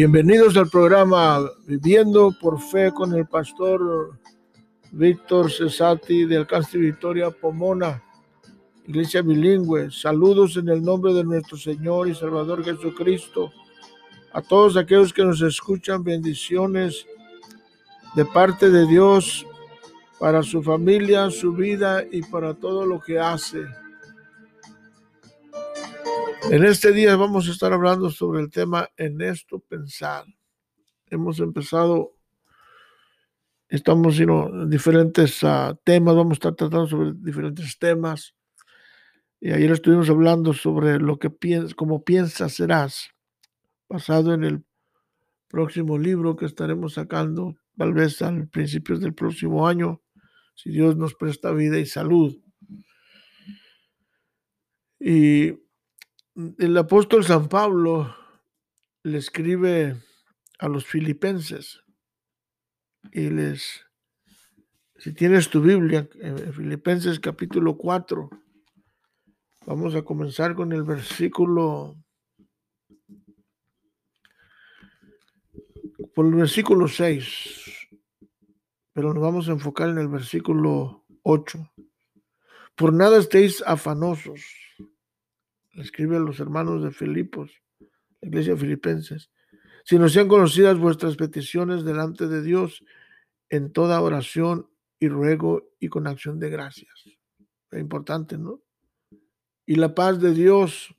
Bienvenidos al programa Viviendo por Fe con el pastor Víctor Cesati de Alcance Victoria Pomona, Iglesia Bilingüe. Saludos en el nombre de nuestro Señor y Salvador Jesucristo. A todos aquellos que nos escuchan, bendiciones de parte de Dios para su familia, su vida y para todo lo que hace. En este día vamos a estar hablando sobre el tema en esto pensar. Hemos empezado, estamos en diferentes uh, temas, vamos a estar tratando sobre diferentes temas. Y ayer estuvimos hablando sobre lo que piensas, como piensas serás, basado en el próximo libro que estaremos sacando, tal vez al principios del próximo año, si Dios nos presta vida y salud. Y el apóstol San Pablo le escribe a los filipenses y les, si tienes tu Biblia, en Filipenses capítulo 4, vamos a comenzar con el versículo, por el versículo 6, pero nos vamos a enfocar en el versículo 8. Por nada estéis afanosos escribe a los hermanos de Filipos, la iglesia filipenses, si no sean conocidas vuestras peticiones delante de Dios en toda oración y ruego y con acción de gracias. Es importante, ¿no? Y la paz de Dios,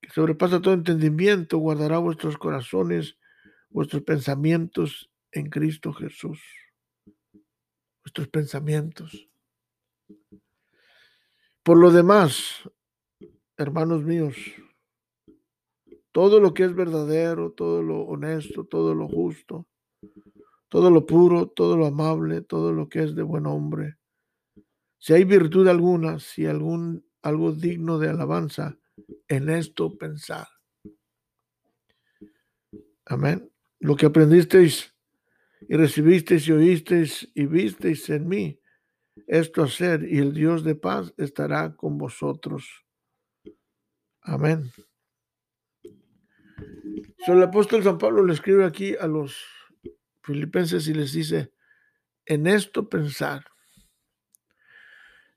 que sobrepasa todo entendimiento, guardará vuestros corazones, vuestros pensamientos en Cristo Jesús. Vuestros pensamientos. Por lo demás, hermanos míos, todo lo que es verdadero, todo lo honesto, todo lo justo, todo lo puro, todo lo amable, todo lo que es de buen hombre. Si hay virtud alguna, si algún algo digno de alabanza, en esto pensar. Amén. Lo que aprendisteis y recibisteis y oísteis y visteis en mí, esto hacer, y el Dios de paz estará con vosotros. Amén. el apóstol San Pablo le escribe aquí a los filipenses y les dice, en esto pensar.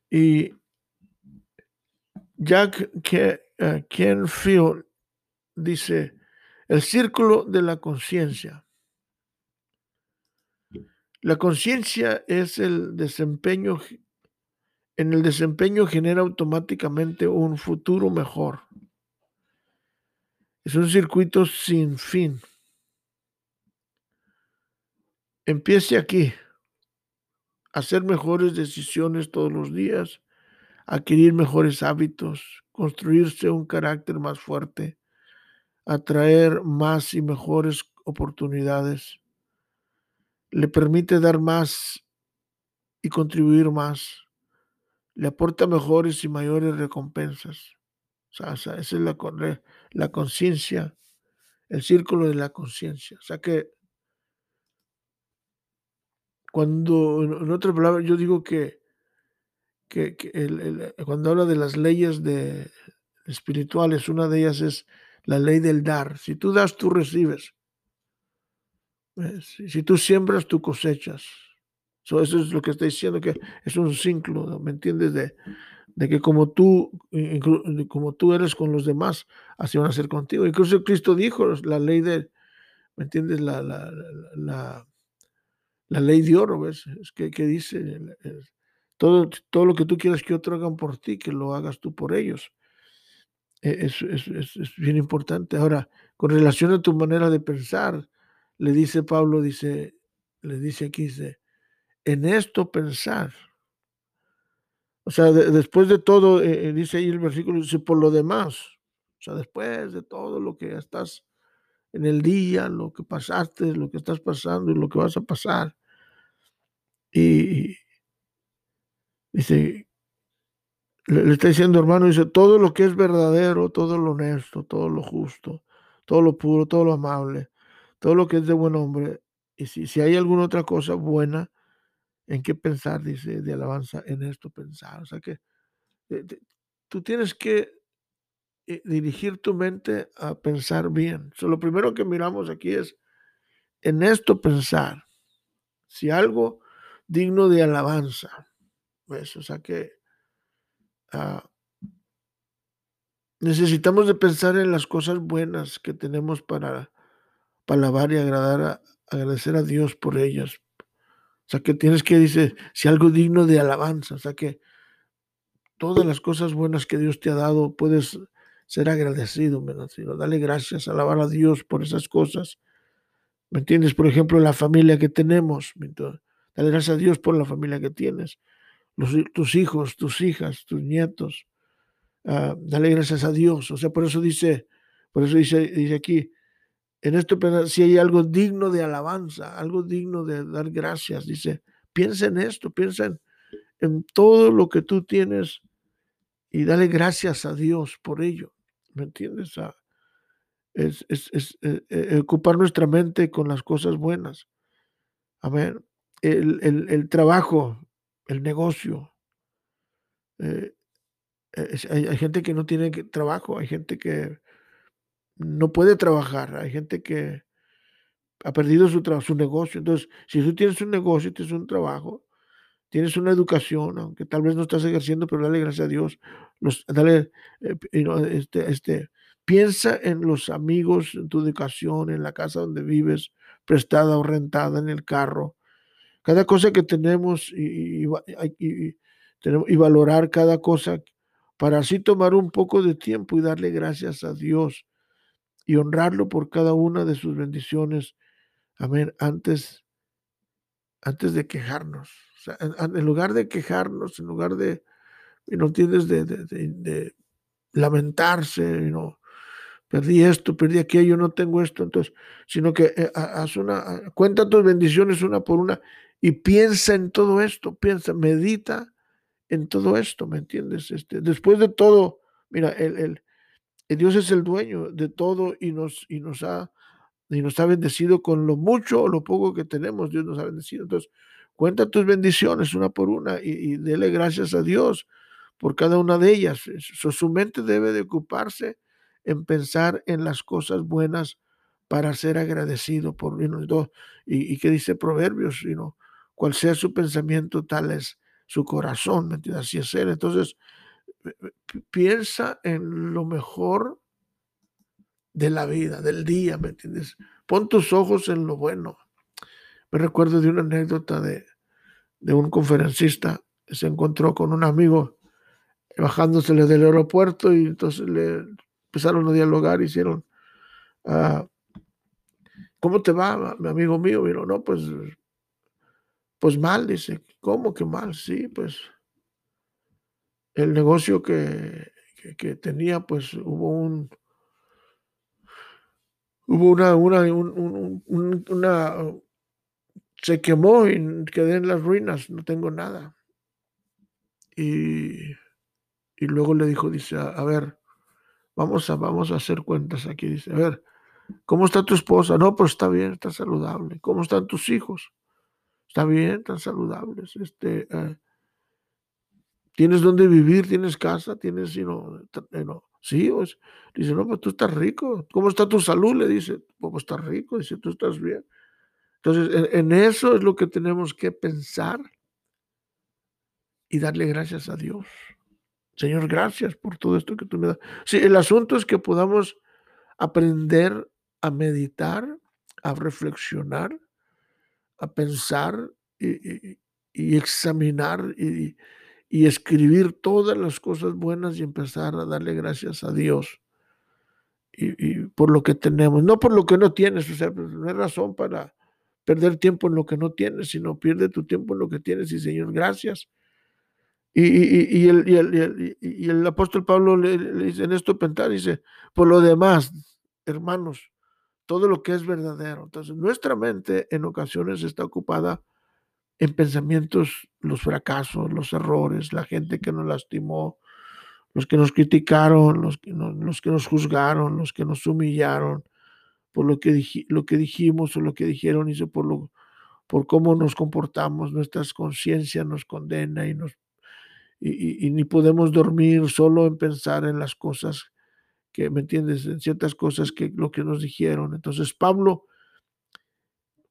Y Jack Canfield eh, dice, el círculo de la conciencia. La conciencia es el desempeño, en el desempeño genera automáticamente un futuro mejor. Es un circuito sin fin. Empiece aquí. Hacer mejores decisiones todos los días, adquirir mejores hábitos, construirse un carácter más fuerte, atraer más y mejores oportunidades. Le permite dar más y contribuir más. Le aporta mejores y mayores recompensas. O sea, esa es la, la conciencia, el círculo de la conciencia. O sea que cuando, en otras palabras, yo digo que, que, cuando habla de las leyes de, espirituales, una de ellas es la ley del dar. Si tú das, tú recibes. Eh, si, tú siembras, tú cosechas. Eso es lo que está diciendo, que es un ciclo, ¿me entiendes? De, de que como tú, como tú eres con los demás, así van a ser contigo. Incluso Cristo dijo la ley de, ¿me entiendes? La, la, la, ley de oro, ¿ves? Es que, dice, todo, todo lo que tú quieras que otros hagan por ti, que lo hagas tú por ellos. E, es, es, es, es, bien importante. Ahora, con relación a tu manera de pensar, le dice Pablo, dice, le dice aquí, dice, en esto pensar. O sea, después de todo, eh, eh, dice ahí el versículo, dice, por lo demás, o sea, después de todo lo que estás en el día, lo que pasaste, lo que estás pasando y lo que vas a pasar. Y dice, le, le está diciendo hermano, dice, todo lo que es verdadero, todo lo honesto, todo lo justo, todo lo puro, todo lo amable, todo lo que es de buen hombre, y si, si hay alguna otra cosa buena, en qué pensar, dice, de alabanza, en esto pensar. O sea que eh, tú tienes que eh, dirigir tu mente a pensar bien. Lo primero que miramos aquí es en esto pensar. Si algo digno de alabanza. O sea que uh, necesitamos de pensar en las cosas buenas que tenemos para, para alabar y agradar a, agradecer a Dios por ellas. Sea que tienes que, dice, si algo digno de alabanza, o sea que todas las cosas buenas que Dios te ha dado, puedes ser agradecido, ¿verdad? Dale gracias, alabar a Dios por esas cosas. ¿Me entiendes? Por ejemplo, la familia que tenemos. Dale gracias a Dios por la familia que tienes. Tus hijos, tus hijas, tus nietos. Uh, dale gracias a Dios. O sea, por eso dice, por eso dice, dice aquí, en esto si hay algo digno de alabanza, algo digno de dar gracias, dice, piensa en esto, piensa en, todo lo que tú tienes y dale gracias a Dios por ello. ¿Me entiendes? Es, eh, eh, ocupar nuestra mente con las cosas buenas. A ver, el, el, el trabajo, el negocio. Eh, hay, gente que no tiene trabajo, hay gente que no puede trabajar, hay gente que ha perdido su, su negocio. Entonces, si tú tienes un negocio, tienes un trabajo, tienes una educación, aunque tal vez no estás ejerciendo, pero dale gracias a Dios. Los, dale, eh, este, este, piensa en los amigos, en tu educación, en la casa donde vives, prestada o rentada, en el carro. Cada cosa que tenemos y, y, y, y valorar cada cosa para así tomar un poco de tiempo y darle gracias a Dios y honrarlo por cada una de sus bendiciones. Amén. Antes, antes de quejarnos en, lugar de quejarnos, en lugar de, ¿no entiendes? De, de, de, lamentarse, ¿no? Perdí esto, perdí aquello, no tengo esto, entonces, sino que eh, haz una, cuenta tus bendiciones una por una y piensa en todo esto, piensa, medita en todo esto, ¿me entiendes? Este, después de todo, mira, el, el Dios es el dueño de todo y nos, y nos ha y nos ha bendecido con lo mucho o lo poco que tenemos, Dios nos ha bendecido. Entonces, Cuenta tus bendiciones una por una y, y dele gracias a Dios por cada una de ellas. su mente debe de ocuparse en pensar en las cosas buenas para ser agradecido por you y, y que dice Proverbios, know, cual sea su pensamiento, tal es su corazón, ¿me entiendes? Así es él. Entonces, piensa en lo mejor de la vida, del día, ¿me entiendes? Pon tus ojos en lo bueno. Me recuerdo de una anécdota de, de un conferencista que se encontró con un amigo bajándosele del aeropuerto y entonces le empezaron a dialogar, hicieron, uh, ¿cómo te va, mi amigo mío? Y no, pues, pues mal, dice, ¿cómo que mal? Sí, pues el negocio que, que, tenía, pues hubo un, hubo una, una, un, un, una, se quemó y quedé en las ruinas, no tengo nada. Y, y luego le dijo, dice, a, ver, vamos a, vamos a hacer cuentas aquí. Dice, a ver, ¿cómo está tu esposa? No, pues está bien, está saludable. ¿Cómo están tus hijos? Está bien, están saludables. Este, eh, ¿Tienes dónde vivir? ¿Tienes casa? ¿Tienes, no? Sí, pues, dice, no, pues tú estás rico. ¿Cómo está tu salud? Le dice, pues, pues estás rico. Dice, tú estás bien. Entonces, en, eso es lo que tenemos que pensar y darle gracias a Dios. Señor, gracias por todo esto que tú me das. Sí, el asunto es que podamos aprender a meditar, a reflexionar, a pensar y, examinar y, y, escribir todas las cosas buenas y empezar a darle gracias a Dios y, por lo que tenemos, no por lo que no tienes, o sea, pues, no hay razón para perder tiempo en lo que no tienes, sino pierde tu tiempo en lo que tienes y Señor, gracias. Y, y, y, el, el, y el, apóstol Pablo le, le, dice en esto pensar, dice, por lo demás, hermanos, todo lo que es verdadero. Entonces, nuestra mente en ocasiones está ocupada en pensamientos, los fracasos, los errores, la gente que nos lastimó, los que nos criticaron, los que, nos, los que nos juzgaron, los que nos humillaron, por lo que, dijimos o lo que dijeron, hizo por, lo, por cómo nos comportamos, nuestras conciencias nos condena y, nos, y, y, ni podemos dormir solo en pensar en las cosas que, ¿me entiendes?, en ciertas cosas que lo que nos dijeron. Entonces, Pablo,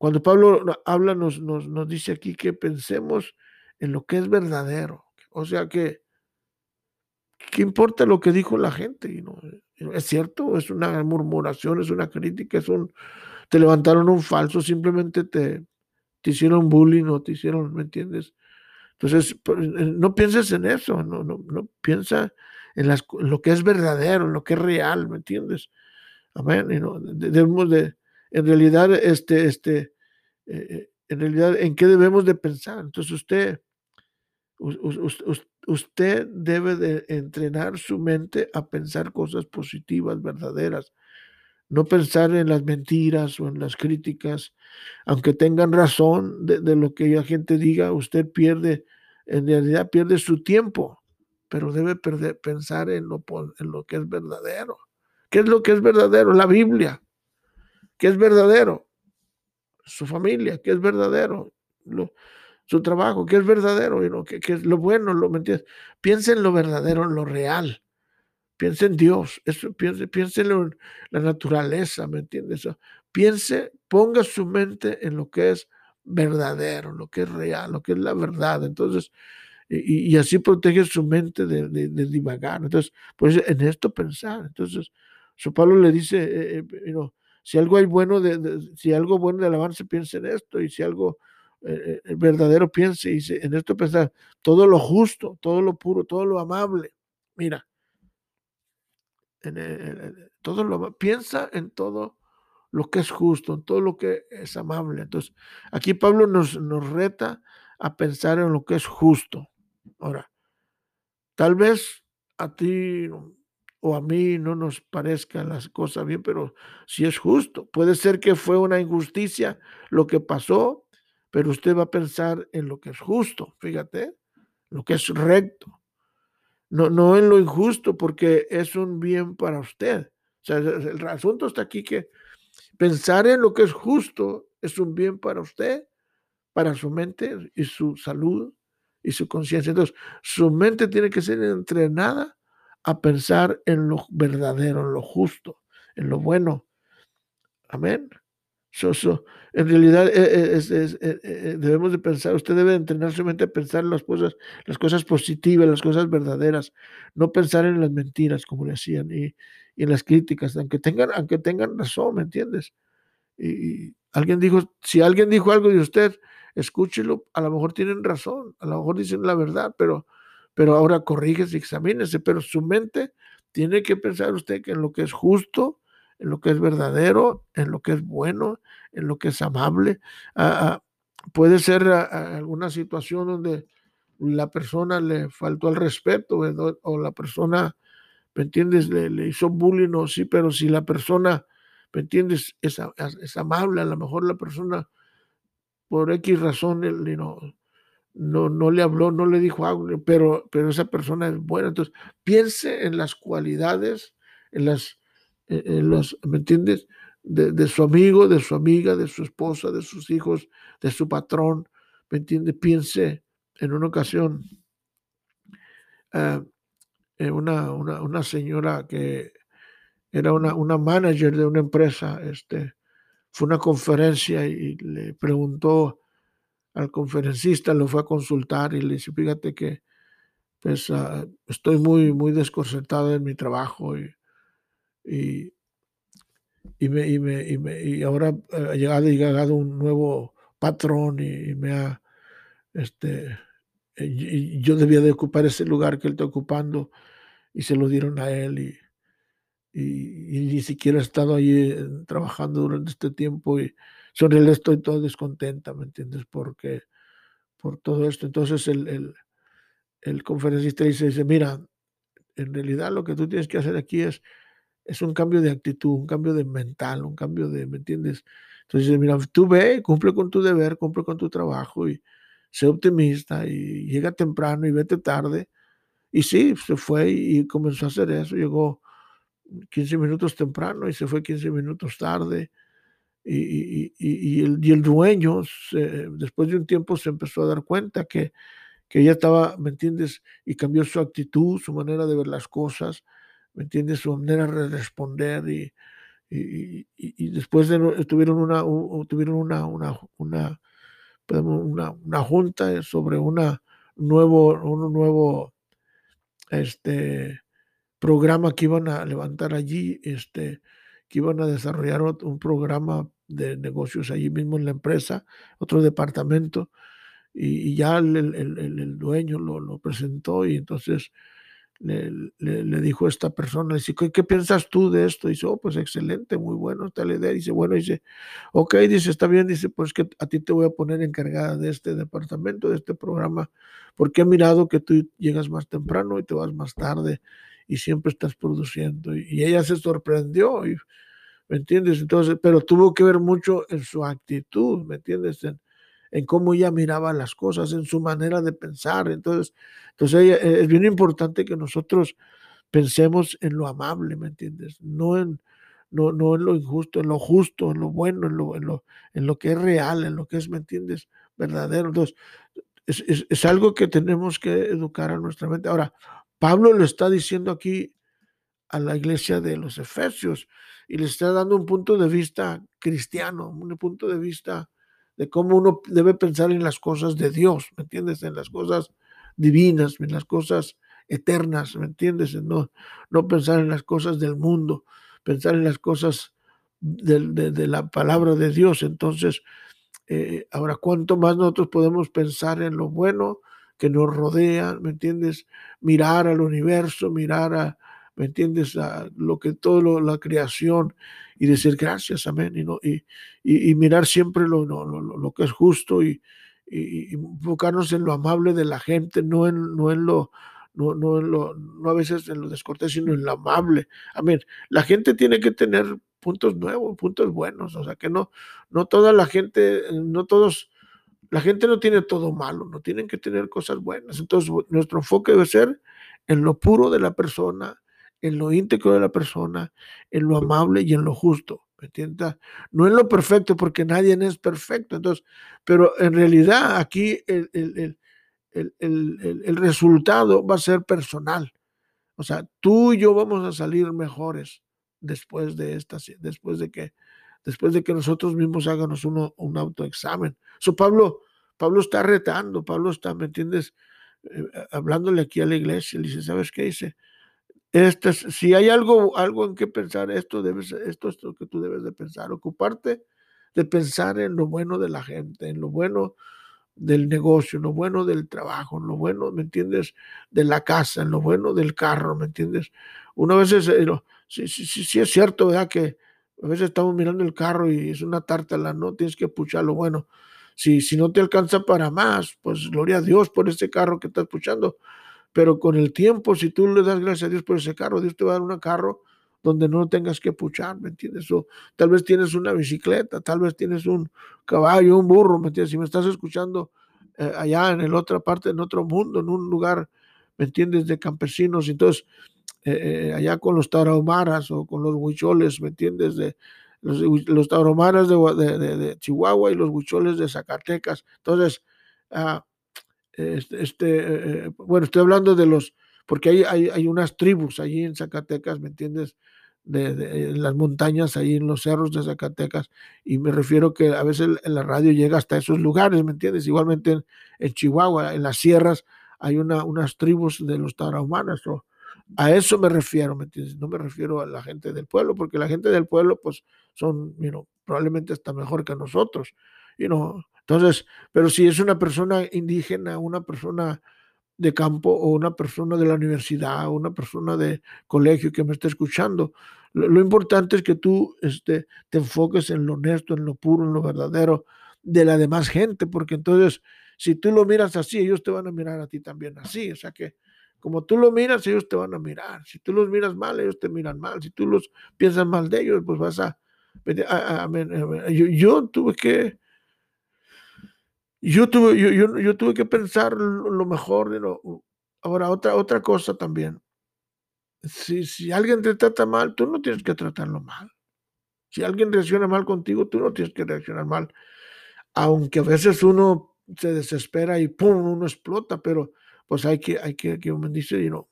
cuando Pablo habla, nos, nos, nos dice aquí que pensemos en lo que es verdadero. O sea que, ¿qué importa lo que dijo la gente? ¿no? ¿Es cierto? ¿Es una murmuración? ¿Es una crítica? ¿Es un, te levantaron un falso? ¿Simplemente te, te hicieron bullying o te hicieron, ¿me entiendes? Entonces, pues, eh, no pienses en eso, no, no, no piensa en, las, lo que es verdadero, en lo que es real, ¿me entiendes? Amén. debemos de, en realidad, este, este, eh, eh, en realidad, ¿en qué debemos de pensar? Entonces, usted, usted debe de entrenar su mente a pensar cosas positivas, verdaderas, no pensar en las mentiras o en las críticas, aunque tengan razón de, lo que la gente diga, usted pierde, en realidad pierde su tiempo, pero debe perder, pensar en lo, en lo que es verdadero. ¿Qué es lo que es verdadero? La Biblia. ¿Qué es verdadero? Su familia. ¿Qué es verdadero? su trabajo. ¿Qué es verdadero? Y lo que, es lo bueno, lo, ¿me Piensa en lo verdadero, en lo real piense en Dios, eso, piense, piense en la naturaleza, ¿me entiendes? Piense, ponga su mente en lo que es verdadero, lo que es real, lo que es la verdad. Entonces, y, así protege su mente de, divagar. Entonces, pues en esto pensar. Entonces, su Pablo le dice, eh, eh, si algo hay bueno, de, si algo bueno de alabanza, piense en esto, y si algo eh, verdadero, piense, y en esto pensar, todo lo justo, todo lo puro, todo lo amable. Mira, en todo lo, piensa en todo lo que es justo, en todo lo que es amable. Entonces, aquí Pablo nos, nos reta a pensar en lo que es justo. Ahora, tal vez a ti o a mí no nos parezcan las cosas bien, pero si es justo, puede ser que fue una injusticia lo que pasó, pero usted va a pensar en lo que es justo, fíjate, lo que es recto, no, no en lo injusto, porque es un bien para usted. O sea, el asunto está aquí que pensar en lo que es justo es un bien para usted, para su mente y su salud y su conciencia. Entonces, su mente tiene que ser entrenada a pensar en lo verdadero, en lo justo, en lo bueno. Amén en realidad eh, eh, eh, debemos de pensar, usted debe entrenar su mente a pensar las cosas, las cosas positivas, las cosas verdaderas, no pensar en las mentiras, como le hacían, y, en las críticas, aunque tengan, aunque tengan razón, ¿me entiendes? Y, alguien dijo, si alguien dijo algo de usted, escúchelo, a lo mejor tienen razón, a lo mejor dicen la verdad, pero, pero ahora corrígese, examínese, pero su mente tiene que pensar usted que en lo que es justo, en lo que es verdadero, en lo que es bueno, en lo que es amable. Ah, ah, puede ser ah, alguna situación donde la persona le faltó el respeto o la persona, ¿me entiendes? Le, hizo bullying o sí, pero si la persona, ¿me entiendes? Es, amable, a lo mejor la persona por X razón no, no, no le habló, no le dijo algo, pero, pero esa persona es buena. Entonces, piense en las cualidades, en las eh, eh, los, ¿me entiendes? De, su amigo, de su amiga, de su esposa, de sus hijos, de su patrón, ¿me entiendes? Piense en una ocasión, ah, una, una, señora que era una, una manager de una empresa, este, fue una conferencia y le preguntó al conferencista, lo fue a consultar y le dice, fíjate que pues, ah, estoy muy, muy desconcertado en mi trabajo y y, y, me, y, me, y, me, y ahora eh, ha llegado, ha llegado un nuevo patrón y, me ha, este, eh, y yo debía de ocupar ese lugar que él está ocupando y se lo dieron a él y, y, ni siquiera he estado ahí eh, trabajando durante este tiempo y sobre él estoy todo descontenta, ¿me entiendes? Porque por todo esto. Entonces el, el, el conferencista dice, dice, mira, en realidad lo que tú tienes que hacer aquí es es un cambio de actitud, un cambio de mental, un cambio de, ¿me entiendes? Entonces, mira, tú ve, cumple con tu deber, cumple con tu trabajo y sé optimista y llega temprano y vete tarde. Y sí, se fue y comenzó a hacer eso. Llegó 15 minutos temprano y se fue 15 minutos tarde. Y, y, el, y el, dueño, después de un tiempo, se empezó a dar cuenta que, que ella estaba, ¿me entiendes? Y cambió su actitud, su manera de ver las cosas ¿me entiendes? Su manera de responder y, y, y, después de, tuvieron una, tuvieron una, una, una, una, una junta sobre una nuevo, un nuevo este, programa que iban a levantar allí, este, que iban a desarrollar un programa de negocios allí mismo en la empresa, otro departamento, y, ya el, el, el, dueño lo, lo, presentó y entonces le, le, dijo a esta persona, dice, ¿qué, ¿qué, piensas tú de esto? Dice, oh, pues excelente, muy bueno, está la idea. Dice, bueno, dice, ok, dice, está bien, dice, pues que a ti te voy a poner encargada de este departamento, de este programa, porque he mirado que tú llegas más temprano y te vas más tarde y siempre estás produciendo. Y, ella se sorprendió, y, ¿me entiendes? Entonces, pero tuvo que ver mucho en su actitud, ¿me entiendes? En, cómo ella miraba las cosas, en su manera de pensar. Entonces, entonces eh, es bien importante que nosotros pensemos en lo amable, ¿me entiendes? No en, no, no en lo injusto, en lo justo, en lo bueno, en lo, en lo, en lo que es real, en lo que es, ¿me entiendes? Verdadero. Entonces, es, es, es algo que tenemos que educar a nuestra mente. Ahora, Pablo le está diciendo aquí a la iglesia de los Efesios y le está dando un punto de vista cristiano, un punto de vista de cómo uno debe pensar en las cosas de Dios, ¿me entiendes? En las cosas divinas, en las cosas eternas, ¿me entiendes? No, no pensar en las cosas del mundo, pensar en las cosas de, de, la palabra de Dios. Entonces, eh, ahora, ¿cuánto más nosotros podemos pensar en lo bueno que nos rodea, ¿me entiendes? Mirar al universo, mirar a, ¿me entiendes? A lo que todo la creación y decir gracias, amén, y, no, y, y, mirar siempre lo, lo, lo, que es justo y, y, enfocarnos en lo amable de la gente, no en, no en lo... No, no, en lo, no a veces en lo descortés, sino en lo amable. Amén. La gente tiene que tener puntos nuevos, puntos buenos. O sea, que no, no toda la gente, no todos, la gente no tiene todo malo, no tienen que tener cosas buenas. Entonces, nuestro enfoque debe ser en lo puro de la persona, en lo íntegro de la persona, en lo amable y en lo justo. No en lo perfecto, porque nadie es perfecto. Entonces, pero en realidad aquí el, el, el, el, resultado va a ser personal. O sea, tú y yo vamos a salir mejores después de esta, después de que, después de que nosotros mismos hagamos uno, un autoexamen. So, Pablo, Pablo está retando, Pablo está, ¿me entiendes? Eh, hablándole aquí a la iglesia, le dice, ¿sabes qué dice? Este, si hay algo, algo en qué pensar, esto, debes, esto es lo que tú debes de pensar, ocuparte de pensar en lo bueno de la gente, en lo bueno del negocio, en lo bueno del trabajo, en lo bueno, ¿me entiendes? De la casa, en lo bueno del carro, ¿me entiendes? Una vez es, eh, sí, sí, sí, es cierto, ¿verdad? Que a veces estamos mirando el carro y es una tártala, ¿no? Tienes que puchar lo bueno. Si, si no te alcanza para más, pues gloria a Dios por ese carro que estás puchando pero con el tiempo, si tú le das gracias a Dios por ese carro, Dios te va a dar un carro donde no tengas que puchar, ¿me entiendes? O tal vez tienes una bicicleta, tal vez tienes un caballo, un burro, ¿me entiendes? Si me estás escuchando eh, allá en la otra parte, en otro mundo, en un lugar, ¿me entiendes? De campesinos, entonces eh, eh, allá con los tarahumaras o con los huicholes, ¿me entiendes? De, los, los tarahumaras de, de, Chihuahua y los huicholes de Zacatecas. Entonces, uh, este, este eh, bueno, estoy hablando de los, porque hay, hay, unas tribus allí en Zacatecas, ¿me entiendes? De, en las montañas, ahí en los cerros de Zacatecas, y me refiero que a veces la radio llega hasta esos lugares, ¿me entiendes? Igualmente en, Chihuahua, en las sierras, hay una, unas tribus de los tarahumanas, o a eso me refiero, ¿me entiendes? No me refiero a la gente del pueblo, porque la gente del pueblo, pues, son, you probablemente está mejor que nosotros, you know, entonces, pero si es una persona indígena, una persona de campo o una persona de la universidad o una persona de colegio que me está escuchando, lo, importante es que tú este, te enfoques en lo honesto, en lo puro, en lo verdadero de la demás gente, porque entonces si tú lo miras así, ellos te van a mirar a ti también así, o sea que como tú lo miras, ellos te van a mirar. Si tú los miras mal, ellos te miran mal. Si tú los piensas mal de ellos, pues vas a... yo tuve que yo tuve, yo, yo tuve que pensar lo mejor. de lo Ahora, otra, otra cosa también. Si, si alguien te trata mal, tú no tienes que tratarlo mal. Si alguien reacciona mal contigo, tú no tienes que reaccionar mal. Aunque a veces uno se desespera y ¡pum! uno explota, pero pues hay que, hay que, uno dice, you know,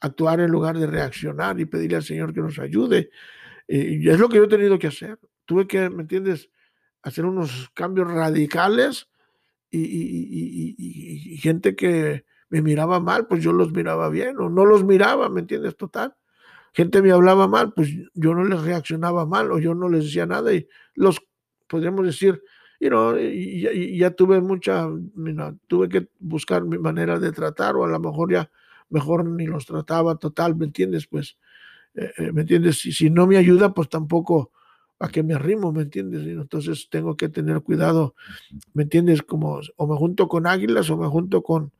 actuar en lugar de reaccionar y pedirle al Señor que nos ayude. Y es lo que yo he tenido que hacer. Tuve que, ¿me entiendes?, hacer unos cambios radicales y, gente que me miraba mal, pues yo los miraba bien o no los miraba, ¿me entiendes? Total. Gente me hablaba mal, pues yo no les reaccionaba mal o yo no les decía nada y los, podríamos decir, you know, y, ya tuve mucha, tuve que buscar mi manera de tratar o a lo mejor ya mejor ni los trataba total, ¿me entiendes? Pues, eh, eh, ¿me entiendes? Si, si no me ayuda, pues tampoco a que me arrimo, ¿me entiendes? Entonces tengo que tener cuidado, ¿me entiendes? Como o me junto con águilas o me junto con,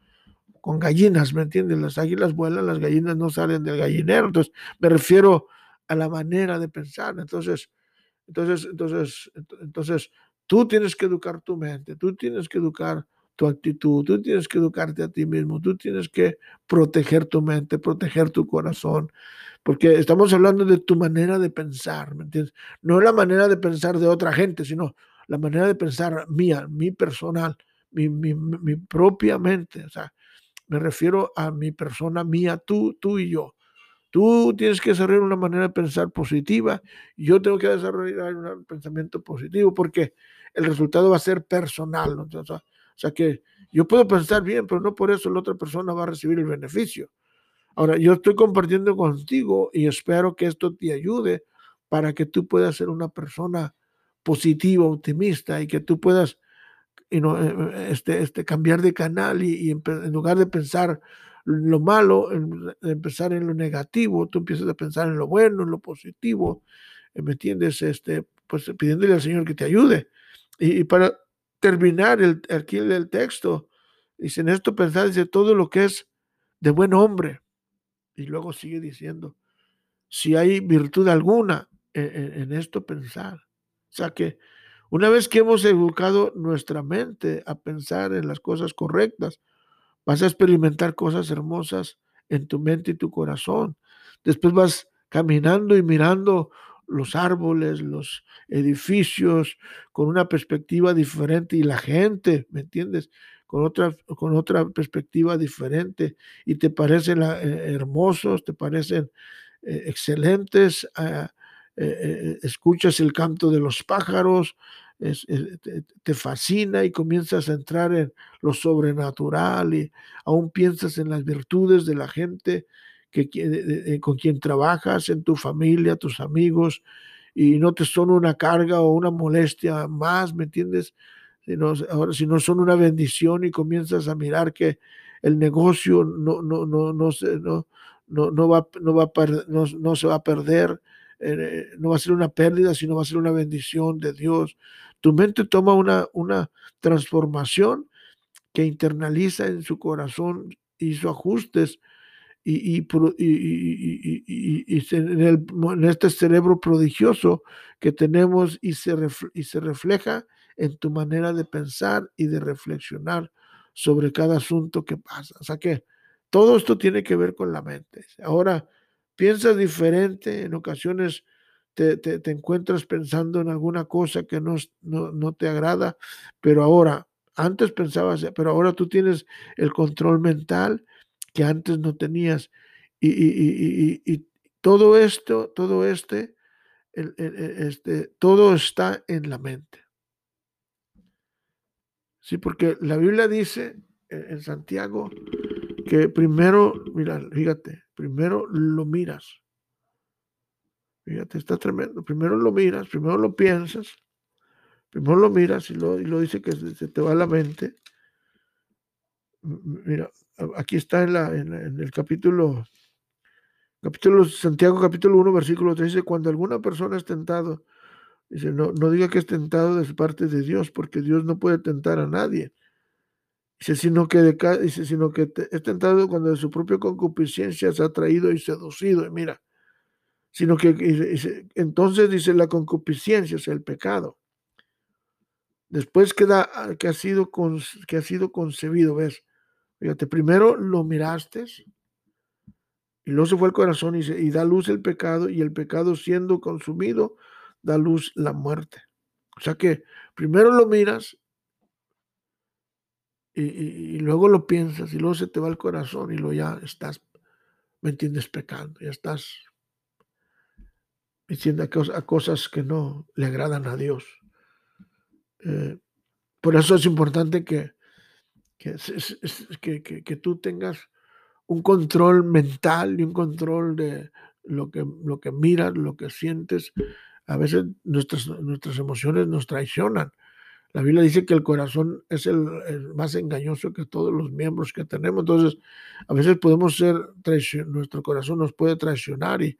con gallinas, ¿me entiendes? Las águilas vuelan, las gallinas no salen del gallinero, entonces me refiero a la manera de pensar, entonces, entonces, entonces, entonces, tú tienes que educar tu mente, tú tienes que educar tu actitud, tú tienes que educarte a ti mismo, tú tienes que proteger tu mente, proteger tu corazón, porque estamos hablando de tu manera de pensar, ¿me entiendes? No la manera de pensar de otra gente, sino la manera de pensar mía, mi personal, mi, mi, mi propia mente, o sea, me refiero a mi persona mía, tú, tú y yo. Tú tienes que desarrollar una manera de pensar positiva, yo tengo que desarrollar un pensamiento positivo, porque el resultado va a ser personal. ¿no? Sea, o sea que yo puedo pensar bien, pero no por eso la otra persona va a recibir el beneficio. Ahora, yo estoy compartiendo contigo y espero que esto te ayude para que tú puedas ser una persona positiva, optimista y que tú puedas eh, eh, este, este, cambiar de canal y, en lugar de pensar lo malo, en, empezar en lo negativo, tú empiezas a pensar en lo bueno, en lo positivo, eh, ¿me entiendes? Este, pues pidiéndole al Señor que te ayude. y para terminar el, aquí el texto. Dice, en esto pensar de todo lo que es de buen hombre. Y luego sigue diciendo, si hay virtud alguna en, en esto pensar. O sea que una vez que hemos educado nuestra mente a pensar en las cosas correctas, vas a experimentar cosas hermosas en tu mente y tu corazón. Después vas caminando y mirando los árboles, los edificios, con una perspectiva diferente y la gente, ¿me entiendes? Con otra, con otra perspectiva diferente y te parecen eh, hermosos, te parecen eh, excelentes, ah, eh, escuchas el canto de los pájaros, te, fascina y comienzas a entrar en lo sobrenatural y aún piensas en las virtudes de la gente que, con quien trabajas, en tu familia, tus amigos, y no te son una carga o una molestia más, ¿me entiendes? Ahora, si no son una bendición y comienzas a mirar que el negocio no, va, se va a perder, eh, no va a ser una pérdida, sino va a ser una bendición de Dios. Tu mente toma una, una transformación que internaliza en su corazón, ajustes y, y, en, este cerebro prodigioso que tenemos y se, y se refleja en tu manera de pensar y de reflexionar sobre cada asunto que pasa. O sea que todo esto tiene que ver con la mente. Ahora, piensas diferente, en ocasiones te, te, encuentras pensando en alguna cosa que no, no, no te agrada, pero ahora, antes pensabas, pero ahora tú tienes el control mental que antes no tenías. Y, todo esto, todo este, este, todo está en la mente. Sí, porque la Biblia dice en Santiago que primero, mira, fíjate, primero lo miras. Fíjate, está tremendo. Primero lo miras, primero lo piensas, primero lo miras y lo, y lo dice que se te va a la mente. Mira, aquí está en, la, en, el capítulo, capítulo Santiago capítulo 1, versículo 3, dice, cuando alguna persona es tentado, dice, no, no diga que es tentado de parte de Dios, porque Dios no puede tentar a nadie. Dice, sino que, de, dice, sino que es tentado cuando de su propia concupiscencia se ha traído y seducido. Y mira, sino que entonces dice la concupiscencia, o sea, el pecado. Después queda que ha sido, que ha sido concebido, ¿ves? Fíjate, primero lo miraste y luego se fue el corazón y, da luz el pecado y el pecado siendo consumido da luz la muerte. O sea que primero lo miras y, luego lo piensas y luego se te va el corazón y luego ya estás ¿me entiendes? Pecando, ya estás diciendo a cosas que no le agradan a Dios. Eh, por eso es importante que, que, que, que, tú tengas un control mental y un control de lo que, lo que miras, lo que sientes. A veces nuestras, nuestras emociones nos traicionan. La Biblia dice que el corazón es el, más engañoso que todos los miembros que tenemos. Entonces, a veces podemos ser nuestro corazón nos puede traicionar y,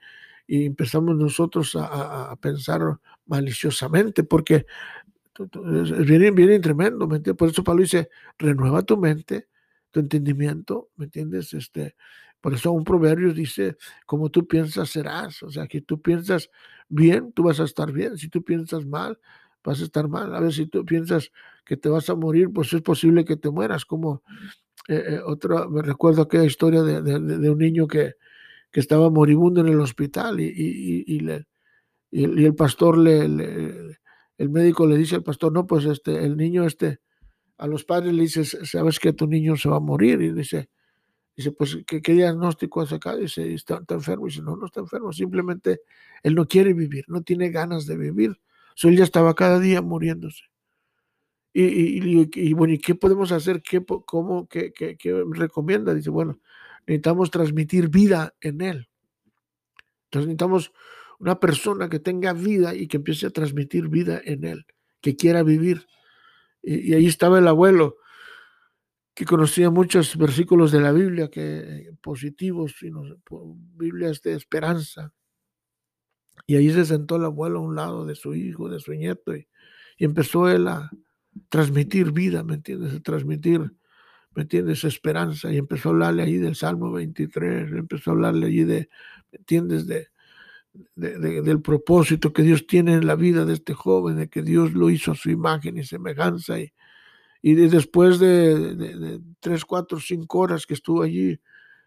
y empezamos nosotros a, a, pensar maliciosamente, porque bien, bien tremendo, ¿me entiendes? Por eso Pablo dice, renueva tu mente, tu entendimiento, ¿me entiendes? Este, por eso un proverbio dice, como tú piensas serás, o sea, que tú piensas bien, tú vas a estar bien, si tú piensas mal, vas a estar mal. A ver, si tú piensas que te vas a morir, pues es posible que te mueras. Como eh, eh me recuerdo aquella historia de, de, un niño que, que, estaba moribundo en el hospital y, y, y, le, y el pastor le, el médico le dice al pastor, no, pues este, el niño este, a los padres le dice, sabes que tu niño se va a morir y dice, dice, pues, ¿qué, qué diagnóstico hace acá? Dice, ¿Está, está enfermo. Y dice, no, no está enfermo, simplemente él no quiere vivir, no tiene ganas de vivir So, él ya estaba cada día muriéndose. Y, bueno, ¿y qué podemos hacer? ¿Qué, cómo, qué, qué, recomienda? Dice, bueno, necesitamos transmitir vida en él. Entonces necesitamos una persona que tenga vida y que empiece a transmitir vida en él, que quiera vivir. Y, ahí estaba el abuelo, que conocía muchos versículos de la Biblia que positivos, y Biblias de esperanza. Y ahí se sentó el abuelo a un lado de su hijo, de su nieto, y, empezó él a transmitir vida, ¿me entiendes? A transmitir, ¿me entiendes? Esperanza. Y empezó a hablarle ahí del Salmo 23, empezó a hablarle allí de, ¿me entiendes? De, del propósito que Dios tiene en la vida de este joven, de que Dios lo hizo a su imagen y semejanza. Y, y después de, tres, cuatro, cinco horas que estuvo allí,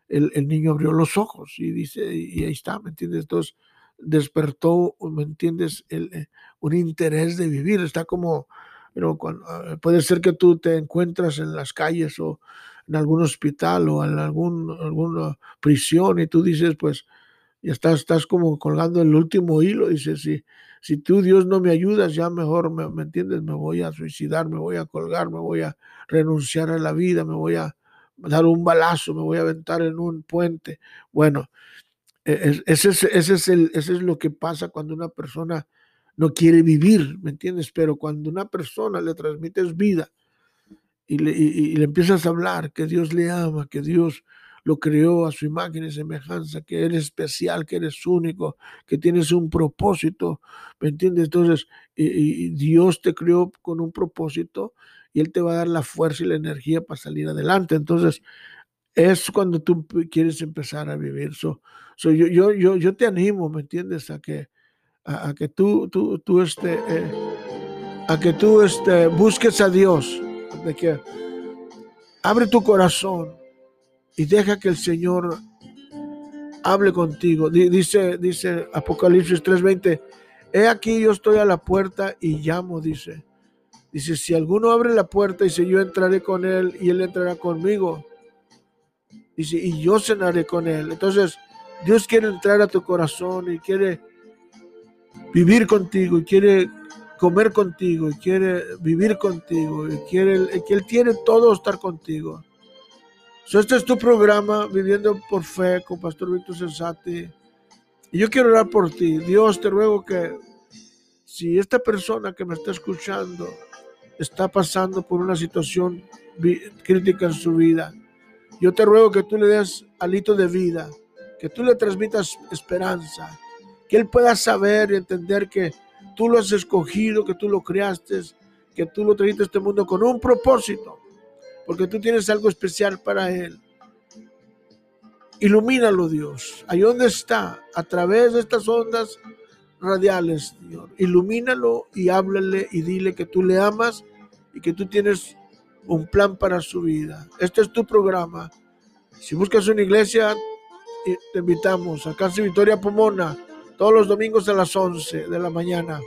el, el, niño abrió los ojos y dice, y ahí está, ¿me entiendes? Entonces, despertó, ¿me entiendes?, El, eh, un interés de vivir. Está como, pero ah, puede ser que tú te encuentras en las calles o en algún hospital o en algún, alguna prisión y tú dices, pues, ya estás, estás como colgando el último hilo. Dices, si, si tú, Dios, no me ayudas, ya mejor, me, ¿me entiendes? Me voy a suicidar, me voy a colgar, me voy a renunciar a la vida, me voy a dar un balazo, me voy a aventar en un puente. Bueno, e, ese es, ese, es el, ese es lo que pasa cuando una persona no quiere vivir, ¿me entiendes? Pero cuando una persona le transmites vida y le, y, le empiezas a hablar que Dios le ama, que Dios lo creó a su imagen y semejanza, que eres especial, que eres único, que tienes un propósito, ¿me entiendes? Entonces, Dios te creó con un propósito y Él te va a dar la fuerza y la energía para salir adelante. Entonces, es cuando tú quieres empezar a vivir. Yo, yo, yo, yo te animo, ¿me entiendes? A que, a, que tú, tú, tú este, eh, a que tú este, busques a Dios, de que abre tu corazón y deja que el Señor hable contigo. Dice, dice Apocalipsis 3:20, he aquí yo estoy a la puerta y llamo, dice. Dice, si alguno abre la puerta, si yo entraré con él y él entrará conmigo Dice, y yo cenaré con él. Entonces, Dios quiere entrar a tu corazón y quiere vivir contigo y quiere comer contigo y quiere vivir contigo y quiere que Él tiene todo estar contigo. este es tu programa, Viviendo por Fe, con Pastor Víctor Sensati. Y yo quiero orar por ti. Dios, te ruego que si esta persona que me está escuchando está pasando por una situación crítica en su vida, yo te ruego que tú le des alito de vida, que tú le transmitas esperanza, que él pueda saber y entender que tú lo has escogido, que tú lo creaste, que tú lo trajiste a este mundo con un propósito, porque tú tienes algo especial para él. Ilumínalo, Dios. Ahí donde está, a través de estas ondas radiales, Señor. Ilumínalo y háblale y dile que tú le amas y que tú tienes un plan para su vida. Este es tu programa. Si buscas una iglesia, te invitamos a Casa Victoria Pomona, todos los domingos a las 11 de la mañana.